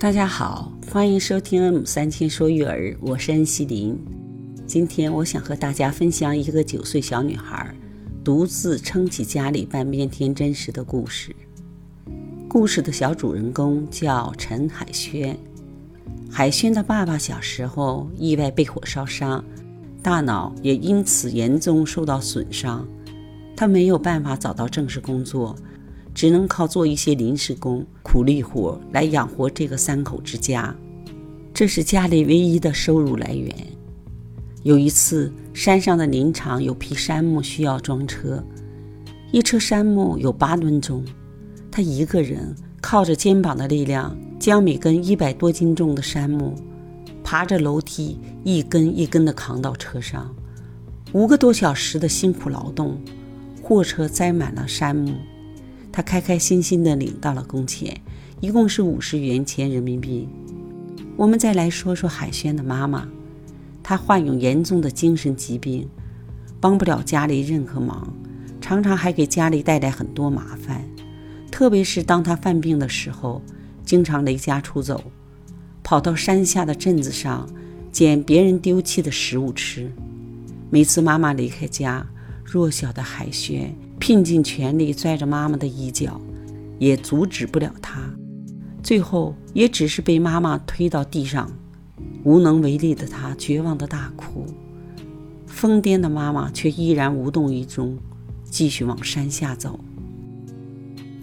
大家好，欢迎收听《三千说育儿》，我是恩熙林。今天我想和大家分享一个九岁小女孩独自撑起家里半边天真实的故事。故事的小主人公叫陈海轩。海轩的爸爸小时候意外被火烧伤，大脑也因此严重受到损伤，他没有办法找到正式工作。只能靠做一些临时工、苦力活来养活这个三口之家，这是家里唯一的收入来源。有一次，山上的林场有批杉木需要装车，一车杉木有八吨重，他一个人靠着肩膀的力量，将每根一百多斤重的杉木爬着楼梯一根一根地扛到车上。五个多小时的辛苦劳动，货车载满了杉木。他开开心心地领到了工钱，一共是五十元钱人民币。我们再来说说海轩的妈妈，她患有严重的精神疾病，帮不了家里任何忙，常常还给家里带来很多麻烦。特别是当她犯病的时候，经常离家出走，跑到山下的镇子上捡别人丢弃的食物吃。每次妈妈离开家，弱小的海轩。拼尽全力拽着妈妈的衣角，也阻止不了她。最后也只是被妈妈推到地上，无能为力的她绝望的大哭。疯癫的妈妈却依然无动于衷，继续往山下走。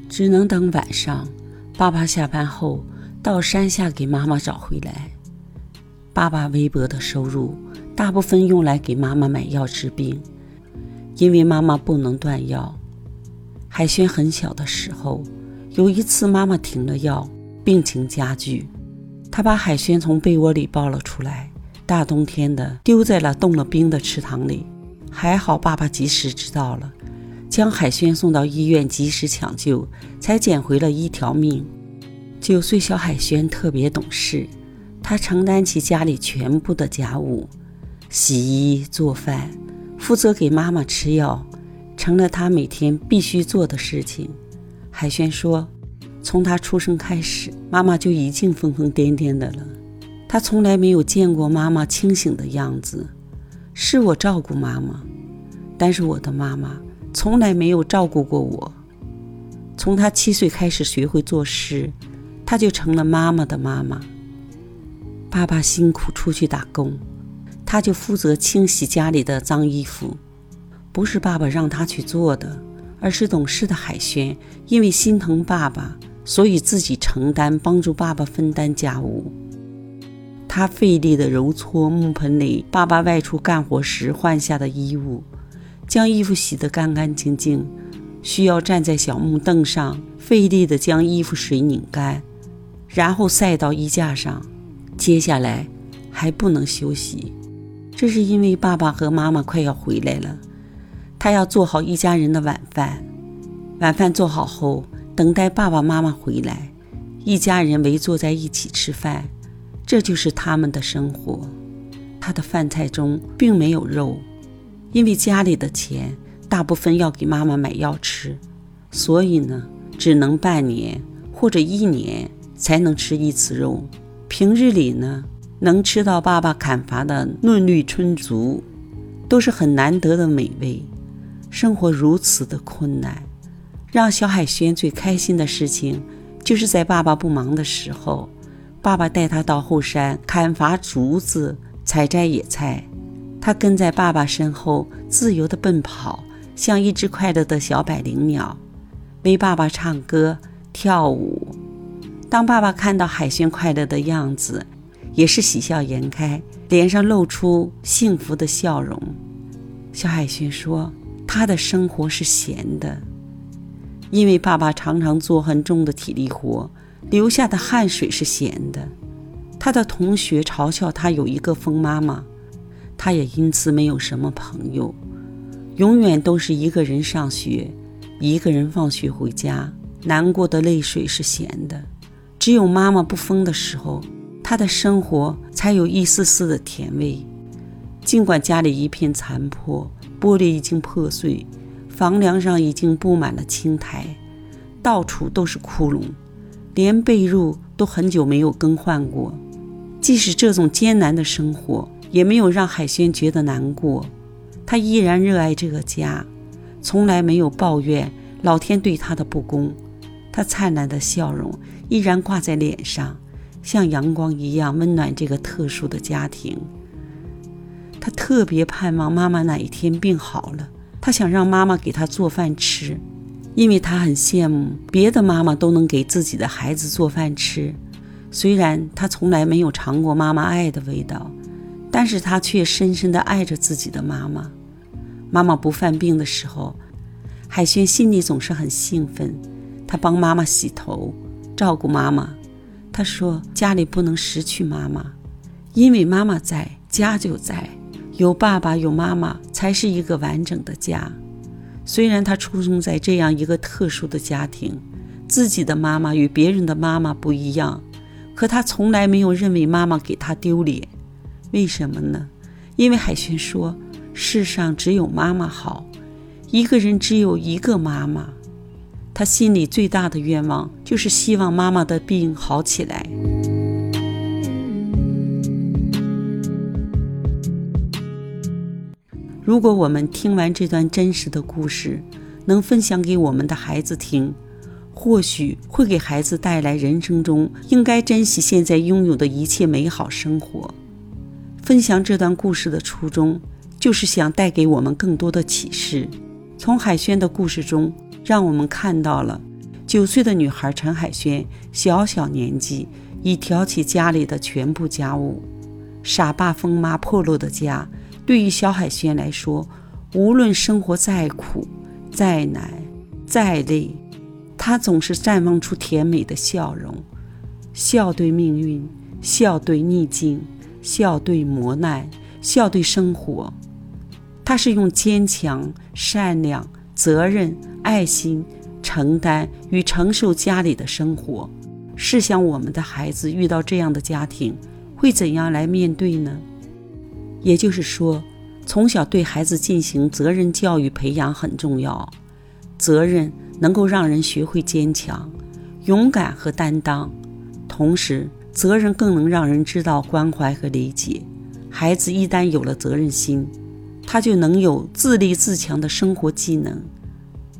只能等晚上，爸爸下班后到山下给妈妈找回来。爸爸微薄的收入，大部分用来给妈妈买药治病。因为妈妈不能断药，海轩很小的时候，有一次妈妈停了药，病情加剧，他把海轩从被窝里抱了出来，大冬天的丢在了冻了冰的池塘里。还好爸爸及时知道了，将海轩送到医院及时抢救，才捡回了一条命。九岁小海轩特别懂事，他承担起家里全部的家务，洗衣做饭。负责给妈妈吃药，成了他每天必须做的事情。海轩说：“从他出生开始，妈妈就已经疯疯癫癫的了。他从来没有见过妈妈清醒的样子。是我照顾妈妈，但是我的妈妈从来没有照顾过我。从他七岁开始学会做事，他就成了妈妈的妈妈。爸爸辛苦出去打工。”他就负责清洗家里的脏衣服，不是爸爸让他去做的，而是懂事的海轩因为心疼爸爸，所以自己承担，帮助爸爸分担家务。他费力地揉搓木盆里爸爸外出干活时换下的衣物，将衣服洗得干干净净，需要站在小木凳上费力地将衣服水拧干，然后晒到衣架上。接下来还不能休息。这是因为爸爸和妈妈快要回来了，他要做好一家人的晚饭。晚饭做好后，等待爸爸妈妈回来，一家人围坐在一起吃饭，这就是他们的生活。他的饭菜中并没有肉，因为家里的钱大部分要给妈妈买药吃，所以呢，只能半年或者一年才能吃一次肉。平日里呢。能吃到爸爸砍伐的嫩绿春竹，都是很难得的美味。生活如此的困难，让小海轩最开心的事情，就是在爸爸不忙的时候，爸爸带他到后山砍伐竹子、采摘野菜，他跟在爸爸身后自由地奔跑，像一只快乐的小百灵鸟，为爸爸唱歌跳舞。当爸爸看到海轩快乐的样子，也是喜笑颜开，脸上露出幸福的笑容。小海轩说：“他的生活是闲的，因为爸爸常常做很重的体力活，流下的汗水是咸的。他的同学嘲笑他有一个疯妈妈，他也因此没有什么朋友，永远都是一个人上学，一个人放学回家，难过的泪水是咸的。只有妈妈不疯的时候。”他的生活才有一丝丝的甜味，尽管家里一片残破，玻璃已经破碎，房梁上已经布满了青苔，到处都是窟窿，连被褥都很久没有更换过。即使这种艰难的生活，也没有让海轩觉得难过。他依然热爱这个家，从来没有抱怨老天对他的不公。他灿烂的笑容依然挂在脸上，像阳光一样温暖这个特殊的家庭。他特别盼望妈妈哪一天病好了，他想让妈妈给他做饭吃，因为他很羡慕别的妈妈都能给自己的孩子做饭吃。虽然他从来没有尝过妈妈爱的味道。但是他却深深地爱着自己的妈妈。妈妈不犯病的时候，海轩心里总是很兴奋。他帮妈妈洗头，照顾妈妈。他说：“家里不能失去妈妈，因为妈妈在，家就在。有爸爸有妈妈，才是一个完整的家。”虽然他出生在这样一个特殊的家庭，自己的妈妈与别人的妈妈不一样，可他从来没有认为妈妈给他丢脸。为什么呢？因为海轩说：“世上只有妈妈好，一个人只有一个妈妈。”他心里最大的愿望就是希望妈妈的病好起来。如果我们听完这段真实的故事，能分享给我们的孩子听，或许会给孩子带来人生中应该珍惜现在拥有的一切美好生活。分享这段故事的初衷，就是想带给我们更多的启示。从海轩的故事中，让我们看到了九岁的女孩陈海轩小小年纪已挑起家里的全部家务。傻爸疯妈破落的家，对于小海轩来说，无论生活再苦、再难、再累，她总是绽放出甜美的笑容，笑对命运，笑对逆境。笑对磨难，笑对生活，他是用坚强、善良、责任、爱心承担与承受家里的生活。试想，我们的孩子遇到这样的家庭，会怎样来面对呢？也就是说，从小对孩子进行责任教育培养很重要。责任能够让人学会坚强、勇敢和担当，同时。责任更能让人知道关怀和理解。孩子一旦有了责任心，他就能有自立自强的生活技能，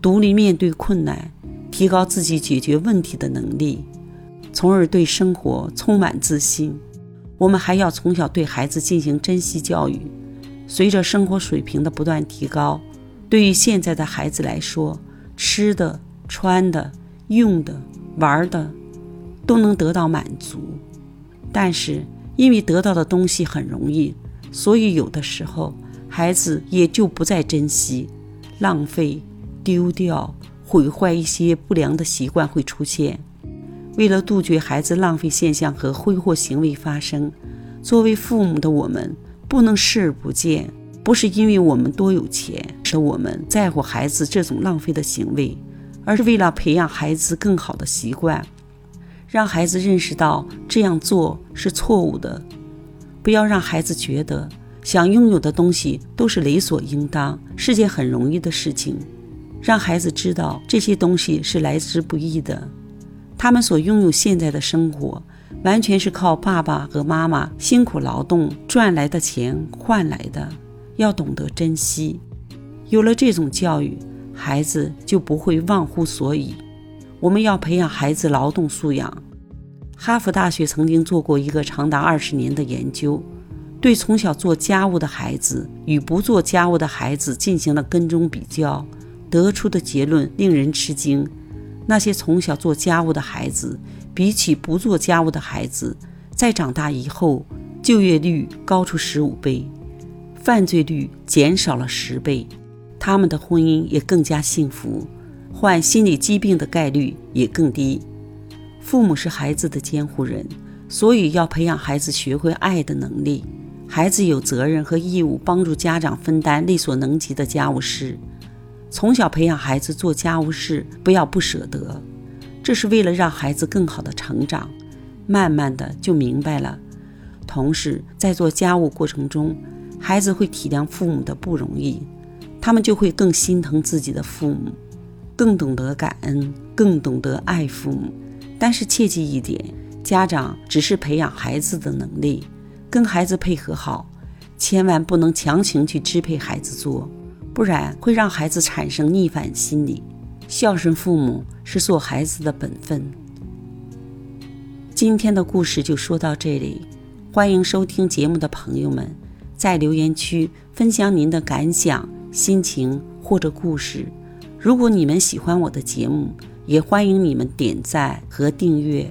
独立面对困难，提高自己解决问题的能力，从而对生活充满自信。我们还要从小对孩子进行珍惜教育。随着生活水平的不断提高，对于现在的孩子来说，吃的、穿的、用的、玩的，都能得到满足。但是，因为得到的东西很容易，所以有的时候孩子也就不再珍惜，浪费、丢掉、毁坏一些不良的习惯会出现。为了杜绝孩子浪费现象和挥霍行为发生，作为父母的我们不能视而不见。不是因为我们多有钱，是我们在乎孩子这种浪费的行为，而是为了培养孩子更好的习惯。让孩子认识到这样做是错误的，不要让孩子觉得想拥有的东西都是理所应当，是件很容易的事情。让孩子知道这些东西是来之不易的，他们所拥有现在的生活，完全是靠爸爸和妈妈辛苦劳动赚来的钱换来的，要懂得珍惜。有了这种教育，孩子就不会忘乎所以。我们要培养孩子劳动素养。哈佛大学曾经做过一个长达二十年的研究，对从小做家务的孩子与不做家务的孩子进行了跟踪比较，得出的结论令人吃惊：那些从小做家务的孩子，比起不做家务的孩子，在长大以后就业率高出十五倍，犯罪率减少了十倍，他们的婚姻也更加幸福。患心理疾病的概率也更低。父母是孩子的监护人，所以要培养孩子学会爱的能力。孩子有责任和义务帮助家长分担力所能及的家务事。从小培养孩子做家务事，不要不舍得，这是为了让孩子更好的成长。慢慢的就明白了。同时，在做家务过程中，孩子会体谅父母的不容易，他们就会更心疼自己的父母。更懂得感恩，更懂得爱父母，但是切记一点，家长只是培养孩子的能力，跟孩子配合好，千万不能强行去支配孩子做，不然会让孩子产生逆反心理。孝顺父母是做孩子的本分。今天的故事就说到这里，欢迎收听节目的朋友们在留言区分享您的感想、心情或者故事。如果你们喜欢我的节目，也欢迎你们点赞和订阅。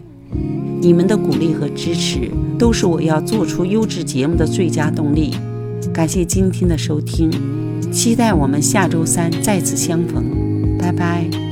你们的鼓励和支持都是我要做出优质节目的最佳动力。感谢今天的收听，期待我们下周三再次相逢。拜拜。